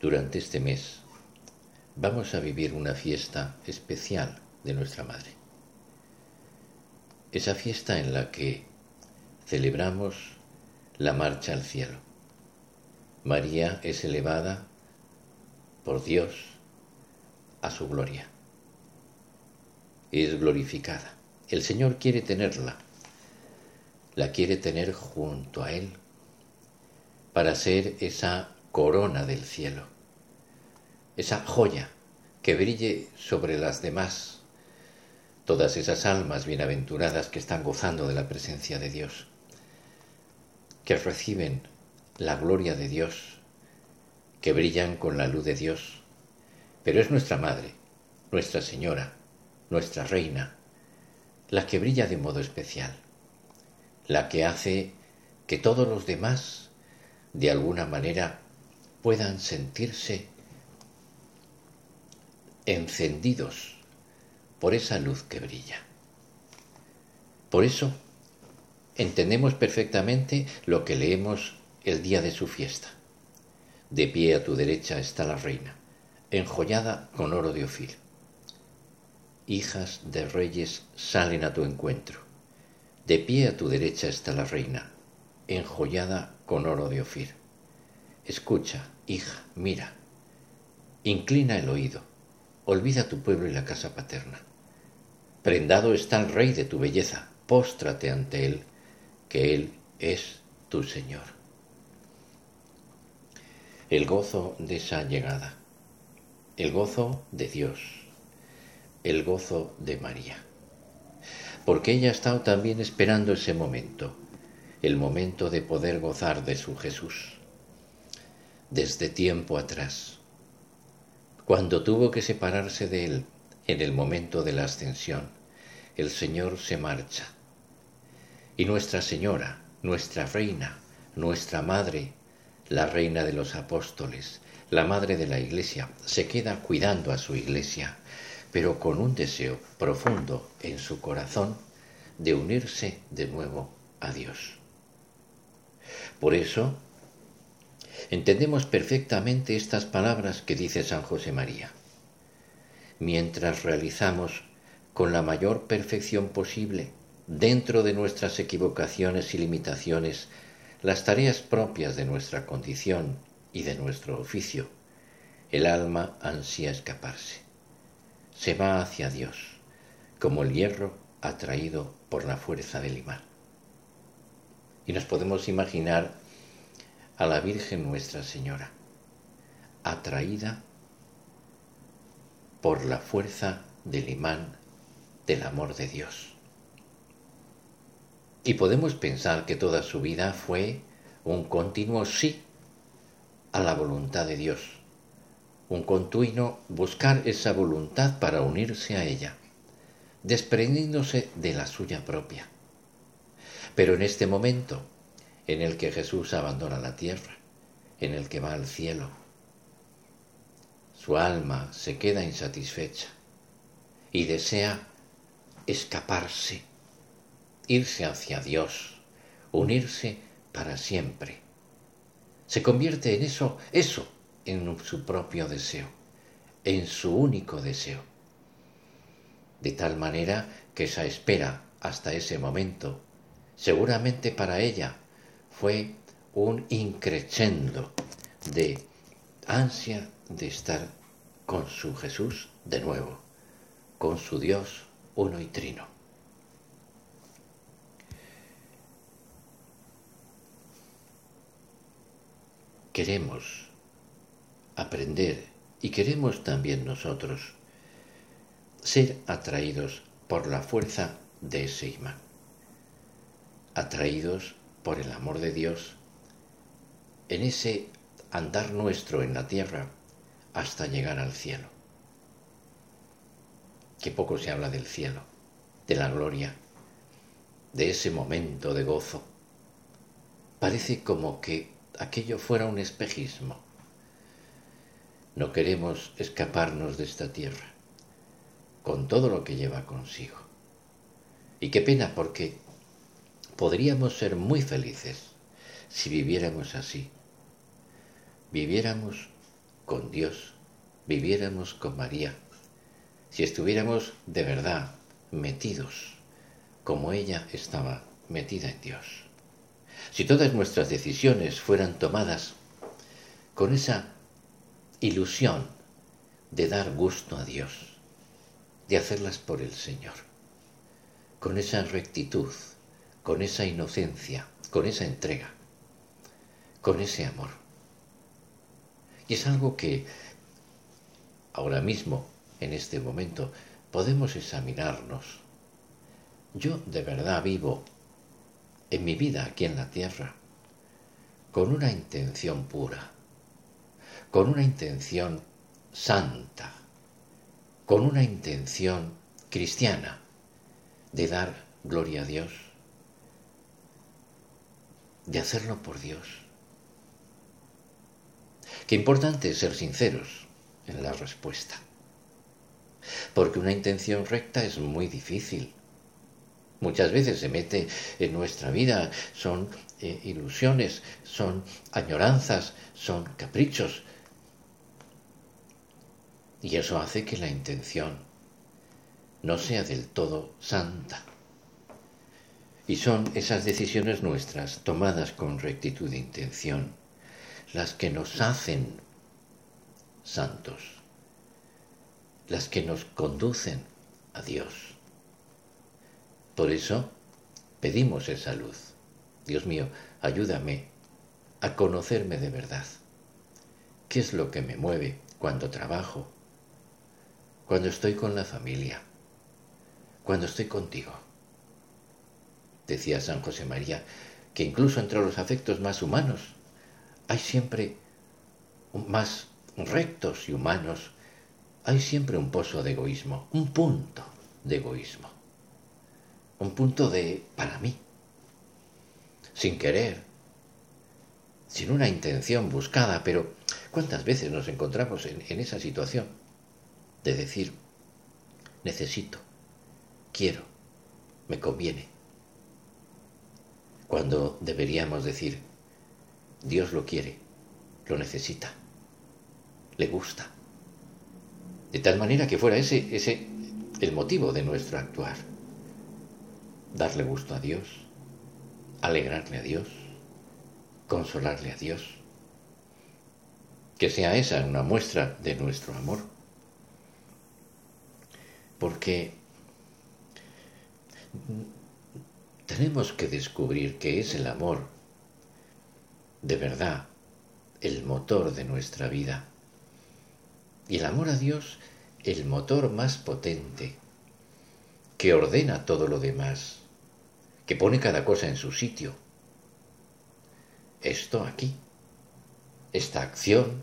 Durante este mes vamos a vivir una fiesta especial de nuestra Madre. Esa fiesta en la que celebramos la marcha al cielo. María es elevada por Dios a su gloria. Es glorificada. El Señor quiere tenerla. La quiere tener junto a Él para ser esa corona del cielo, esa joya que brille sobre las demás, todas esas almas bienaventuradas que están gozando de la presencia de Dios, que reciben la gloria de Dios, que brillan con la luz de Dios, pero es nuestra Madre, nuestra Señora, nuestra Reina, la que brilla de modo especial, la que hace que todos los demás, de alguna manera, puedan sentirse encendidos por esa luz que brilla. Por eso entendemos perfectamente lo que leemos el día de su fiesta. De pie a tu derecha está la reina, enjollada con oro de Ofir. Hijas de reyes salen a tu encuentro. De pie a tu derecha está la reina, enjollada con oro de Ofir. Escucha, hija, mira. Inclina el oído. Olvida tu pueblo y la casa paterna. Prendado está el rey de tu belleza. Póstrate ante él, que él es tu Señor. El gozo de esa llegada. El gozo de Dios. El gozo de María. Porque ella ha estado también esperando ese momento, el momento de poder gozar de su Jesús desde tiempo atrás. Cuando tuvo que separarse de él en el momento de la ascensión, el Señor se marcha. Y Nuestra Señora, nuestra Reina, nuestra Madre, la Reina de los Apóstoles, la Madre de la Iglesia, se queda cuidando a su Iglesia, pero con un deseo profundo en su corazón de unirse de nuevo a Dios. Por eso, entendemos perfectamente estas palabras que dice San José María. Mientras realizamos con la mayor perfección posible, dentro de nuestras equivocaciones y limitaciones, las tareas propias de nuestra condición y de nuestro oficio, el alma ansía escaparse. Se va hacia Dios, como el hierro atraído por la fuerza del imán. Y nos podemos imaginar a la Virgen Nuestra Señora, atraída por la fuerza del imán del amor de Dios. Y podemos pensar que toda su vida fue un continuo sí a la voluntad de Dios, un continuo buscar esa voluntad para unirse a ella, desprendiéndose de la suya propia. Pero en este momento, en el que Jesús abandona la tierra, en el que va al cielo. Su alma se queda insatisfecha y desea escaparse, irse hacia Dios, unirse para siempre. Se convierte en eso, eso, en su propio deseo, en su único deseo. De tal manera que esa espera hasta ese momento, seguramente para ella fue un increchendo de ansia de estar con su Jesús de nuevo, con su Dios uno y trino. Queremos aprender y queremos también nosotros ser atraídos por la fuerza de ese imán, atraídos por el amor de Dios, en ese andar nuestro en la tierra, hasta llegar al cielo. Qué poco se habla del cielo, de la gloria, de ese momento de gozo. Parece como que aquello fuera un espejismo. No queremos escaparnos de esta tierra, con todo lo que lleva consigo. Y qué pena porque podríamos ser muy felices si viviéramos así. Viviéramos con Dios, viviéramos con María, si estuviéramos de verdad metidos como ella estaba metida en Dios. Si todas nuestras decisiones fueran tomadas con esa ilusión de dar gusto a Dios, de hacerlas por el Señor, con esa rectitud, con esa inocencia, con esa entrega, con ese amor. Y es algo que ahora mismo, en este momento, podemos examinarnos. Yo de verdad vivo en mi vida aquí en la tierra con una intención pura, con una intención santa, con una intención cristiana de dar gloria a Dios, de hacerlo por Dios. Qué importante es ser sinceros en la respuesta. Porque una intención recta es muy difícil. Muchas veces se mete en nuestra vida, son eh, ilusiones, son añoranzas, son caprichos. Y eso hace que la intención no sea del todo santa. Y son esas decisiones nuestras, tomadas con rectitud de intención, las que nos hacen santos, las que nos conducen a Dios. Por eso pedimos esa luz. Dios mío, ayúdame a conocerme de verdad. ¿Qué es lo que me mueve cuando trabajo? Cuando estoy con la familia. Cuando estoy contigo. Decía San José María que incluso entre los afectos más humanos hay siempre más rectos y humanos, hay siempre un pozo de egoísmo, un punto de egoísmo, un punto de para mí, sin querer, sin una intención buscada, pero ¿cuántas veces nos encontramos en, en esa situación de decir, necesito, quiero, me conviene? Cuando deberíamos decir, Dios lo quiere, lo necesita, le gusta. De tal manera que fuera ese, ese el motivo de nuestro actuar. Darle gusto a Dios, alegrarle a Dios, consolarle a Dios. Que sea esa una muestra de nuestro amor. Porque tenemos que descubrir que es el amor de verdad el motor de nuestra vida. Y el amor a Dios, el motor más potente, que ordena todo lo demás, que pone cada cosa en su sitio. Esto aquí, esta acción,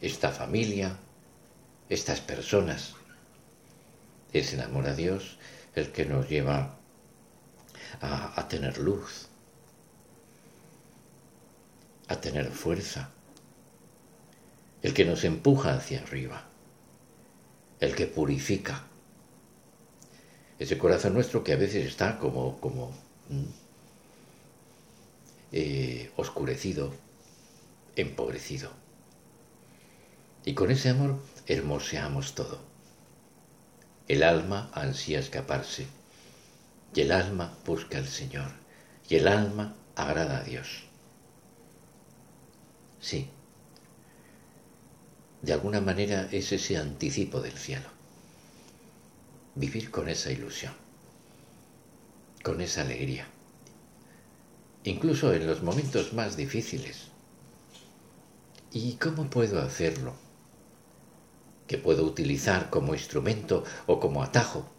esta familia, estas personas. Es el amor a Dios el que nos lleva a, tener luz, a tener fuerza, el que nos empuja hacia arriba, el que purifica. Ese corazón nuestro que a veces está como, como eh, oscurecido, empobrecido. Y con ese amor hermoseamos todo. El alma ansía escaparse, y el alma busca al Señor, y el alma agrada a Dios. Sí. De alguna manera es ese anticipo del cielo. Vivir con esa ilusión, con esa alegría, incluso en los momentos más difíciles. ¿Y cómo puedo hacerlo? ¿Qué puedo utilizar como instrumento o como atajo?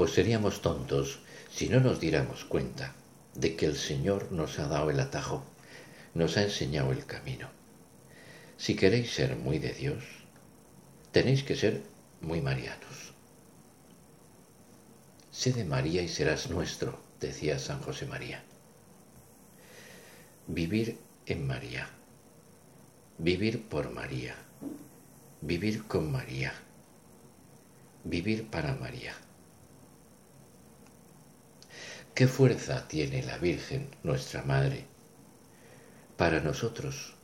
Pues seríamos tontos si no nos diéramos cuenta de que el Señor nos ha dado el atajo nos ha enseñado el camino. si queréis ser muy de Dios, tenéis que ser muy marianos. Sé de María y serás nuestro, decía San José María. Vivir en María, vivir por María, vivir con María, vivir para María. ¿Qué fuerza tiene la Virgen, nuestra Madre, para nosotros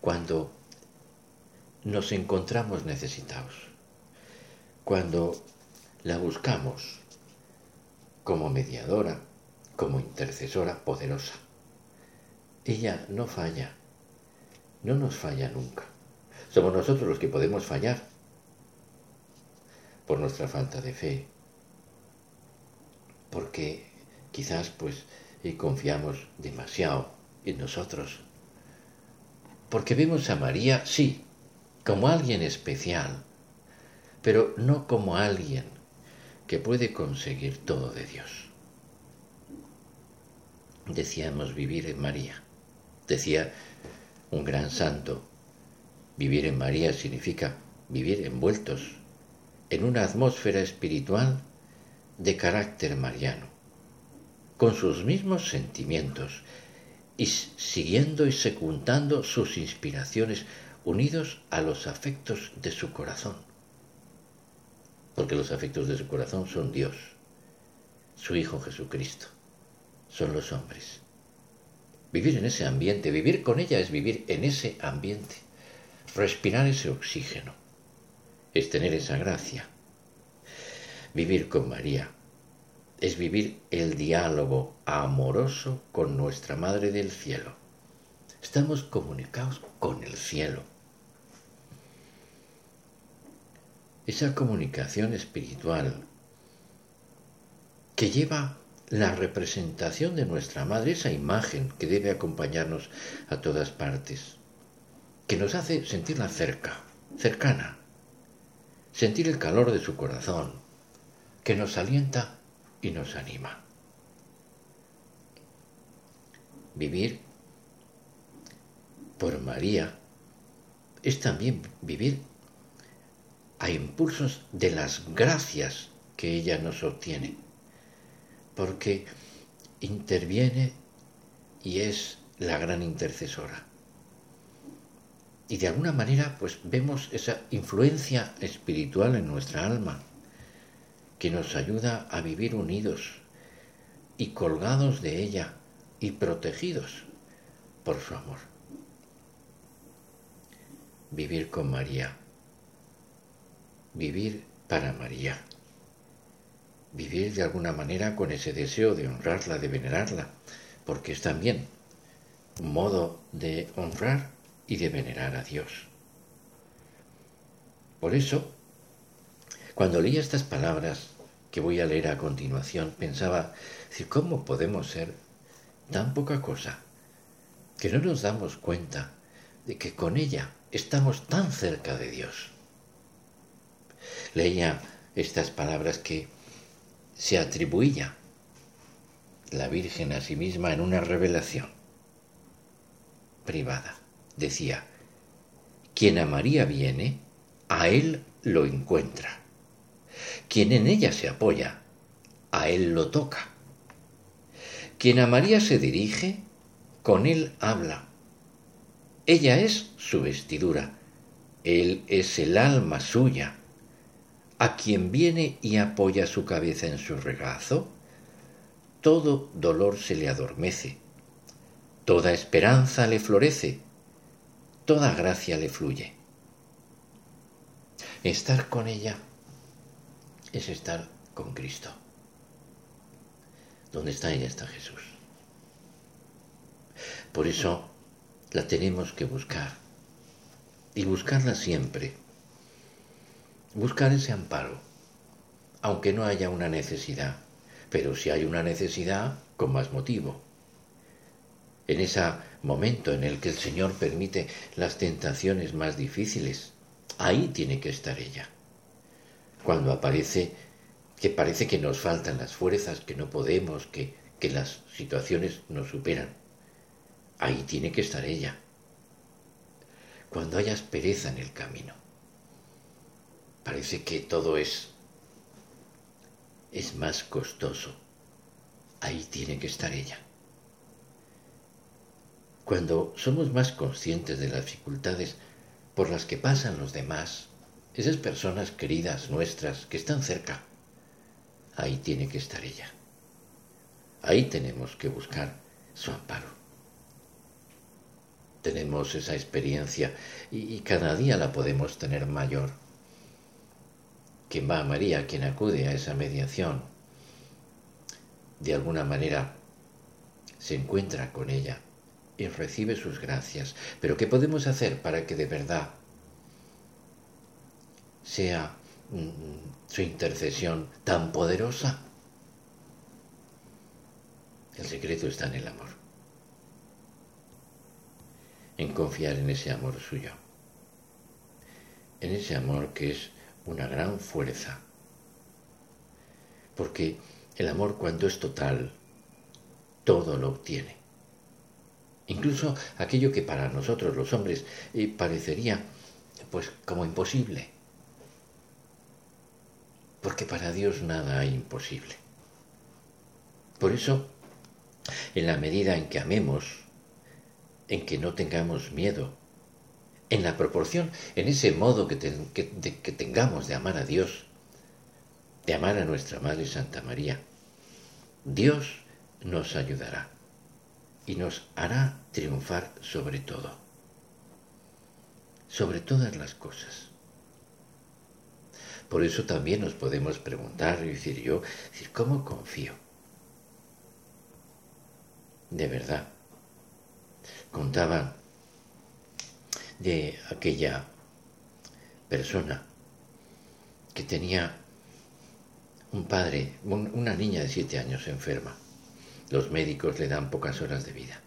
cuando nos encontramos necesitados, cuando la buscamos como mediadora, como intercesora poderosa. Ella no falla, no nos falla nunca. Somos nosotros los que podemos fallar por nuestra falta de fe, porque quizás pues confiamos demasiado en nosotros porque vemos a María, sí, como alguien especial, pero no como alguien que puede conseguir todo de Dios. Decíamos vivir en María. Decía un gran santo, vivir en María significa vivir envueltos en una atmósfera espiritual de carácter mariano, con sus mismos sentimientos y siguiendo y secundando sus inspiraciones unidos a los afectos de su corazón. Porque los afectos de su corazón son Dios, su Hijo Jesucristo, son los hombres. Vivir en ese ambiente, vivir con ella es vivir en ese ambiente, respirar ese oxígeno, es tener esa gracia. Vivir con María es vivir el diálogo amoroso con nuestra Madre del Cielo. Estamos comunicados con el cielo. Esa comunicación espiritual que lleva la representación de nuestra Madre, esa imagen que debe acompañarnos a todas partes, que nos hace sentirla cerca, cercana, sentir el calor de su corazón, que nos alienta y nos anima. Vivir por María es también vivir a impulsos de las gracias que ella nos obtiene, porque interviene y es la gran intercesora. Y de alguna manera pues vemos esa influencia espiritual en nuestra alma que nos ayuda a vivir unidos y colgados de ella y protegidos por su amor. Vivir con María, vivir para María, vivir de alguna manera con ese deseo de honrarla, de venerarla, porque es también un modo de honrar y de venerar a Dios. Por eso, cuando leía estas palabras que voy a leer a continuación, pensaba, ¿cómo podemos ser tan poca cosa que no nos damos cuenta de que con ella estamos tan cerca de Dios? Leía estas palabras que se atribuía la Virgen a sí misma en una revelación privada. Decía, quien a María viene, a él lo encuentra. Quien en ella se apoya, a él lo toca. Quien a María se dirige, con él habla. Ella es su vestidura, él es el alma suya. A quien viene y apoya su cabeza en su regazo, todo dolor se le adormece, toda esperanza le florece, toda gracia le fluye. Estar con ella es estar con Cristo. Donde está ella está Jesús. Por eso la tenemos que buscar. Y buscarla siempre. Buscar ese amparo. Aunque no haya una necesidad. Pero si hay una necesidad, con más motivo. En ese momento en el que el Señor permite las tentaciones más difíciles, ahí tiene que estar ella cuando aparece que parece que nos faltan las fuerzas, que no podemos, que, que las situaciones nos superan. Ahí tiene que estar ella. cuando hay aspereza en el camino. Parece que todo es es más costoso. Ahí tiene que estar ella. Cuando somos más conscientes de las dificultades por las que pasan los demás, esas personas queridas nuestras que están cerca, ahí tiene que estar ella. Ahí tenemos que buscar su amparo. Tenemos esa experiencia y, cada día la podemos tener mayor. Quien va a María, quien acude a esa mediación, de alguna manera se encuentra con ella y recibe sus gracias. Pero ¿qué podemos hacer para que de verdad sea su intercesión tan poderosa? El secreto está en el amor, en confiar en ese amor suyo, en ese amor que es una gran fuerza, porque el amor cuando es total, todo lo obtiene. Incluso aquello que para nosotros los hombres eh, parecería pues como imposible. Porque para Dios nada hay imposible. Por eso en la medida en que amemos, en que no tengamos miedo, en la proporción, en ese modo que, que tengamos de amar a Dios, de amar a nuestra Madre Santa María, Dios nos ayudará y nos hará triunfar sobre todo, sobre todas las cosas. Por eso también nos podemos preguntar y decir yo, ¿cómo confío? de verdad. Contaban de aquella persona que tenía un padre, una niña de siete años enferma. Los médicos le dan pocas horas de vida.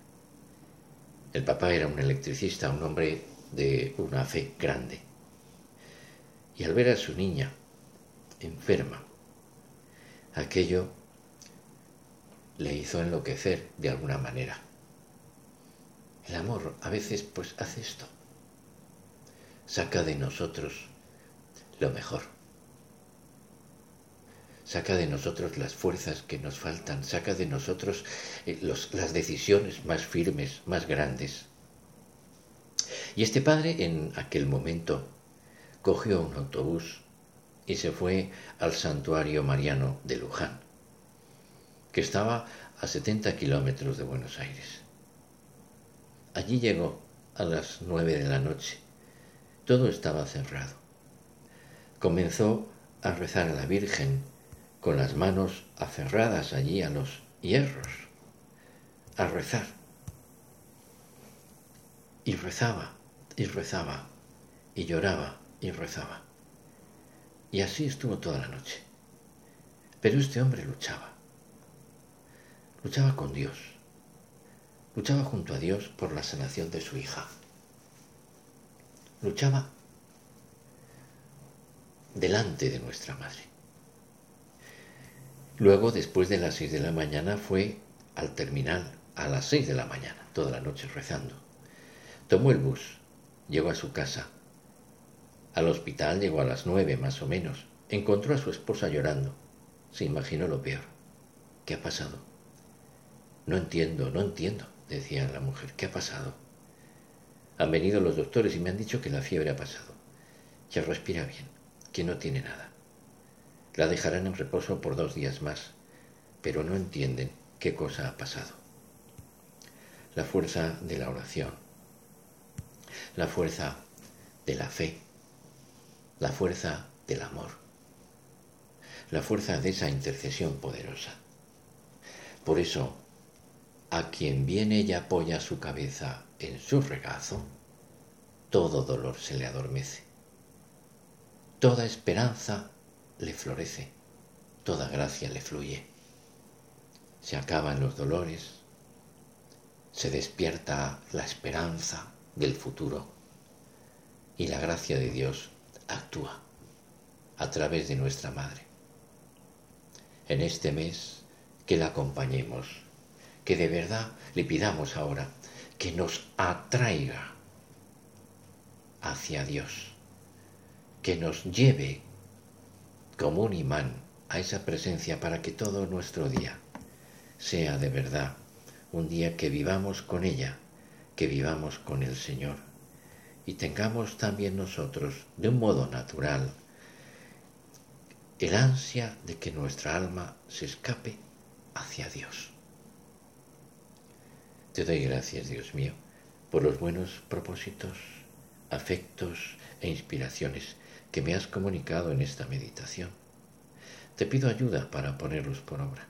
El papá era un electricista, un hombre de una fe grande. Y al ver a su niña enferma, aquello le hizo enloquecer de alguna manera. El amor a veces pues hace esto. Saca de nosotros lo mejor. Saca de nosotros las fuerzas que nos faltan, saca de nosotros eh, las decisiones más firmes, más grandes. Y este padre en aquel momento cogió un autobús y se fue al santuario mariano de Luján que estaba a 70 kilómetros de Buenos Aires. Allí llegó a las nueve de la noche. Todo estaba cerrado. Comenzó a rezar a la Virgen con las manos aferradas allí a los hierros, a rezar. Y rezaba, y rezaba, y lloraba, y rezaba. Y así estuvo toda la noche. Pero este hombre luchaba. Luchaba con Dios. Luchaba junto a Dios por la sanación de su hija. Luchaba delante de nuestra madre. Luego, después de las seis de la mañana, fue al terminal a las seis de la mañana, toda la noche rezando. Tomó el bus, llegó a su casa. Al hospital llegó a las nueve más o menos. Encontró a su esposa llorando. Se imaginó lo peor. ¿Qué ha pasado? No entiendo, no entiendo, decía la mujer. ¿Qué ha pasado? Han venido los doctores y me han dicho que la fiebre ha pasado, que respira bien, que no tiene nada. La dejarán en reposo por dos días más, pero no entienden qué cosa ha pasado. La fuerza de la oración, la fuerza de la fe, la fuerza del amor, la fuerza de esa intercesión poderosa. Por eso a quien viene y apoya su cabeza en su regazo, todo dolor se le adormece. Toda esperanza le florece, toda gracia le fluye. Se acaban los dolores, se despierta la esperanza del futuro y la gracia de Dios actúa a través de nuestra Madre. En este mes que la acompañemos que de verdad le pidamos ahora que nos atraiga hacia Dios, que nos lleve como un imán a esa presencia para que todo nuestro día sea de verdad un día que vivamos con ella, que vivamos con el Señor y tengamos también nosotros, de un modo natural, el ansia de que nuestra alma se escape hacia Dios. Te doy gracias, Dios mío, por los buenos propósitos, afectos e inspiraciones que me has comunicado en esta meditación. Te pido ayuda para ponerlos por obra.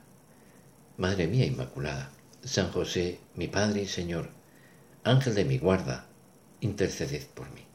Madre mía Inmaculada, San José, mi Padre y Señor, Ángel de mi guarda, interceded por mí.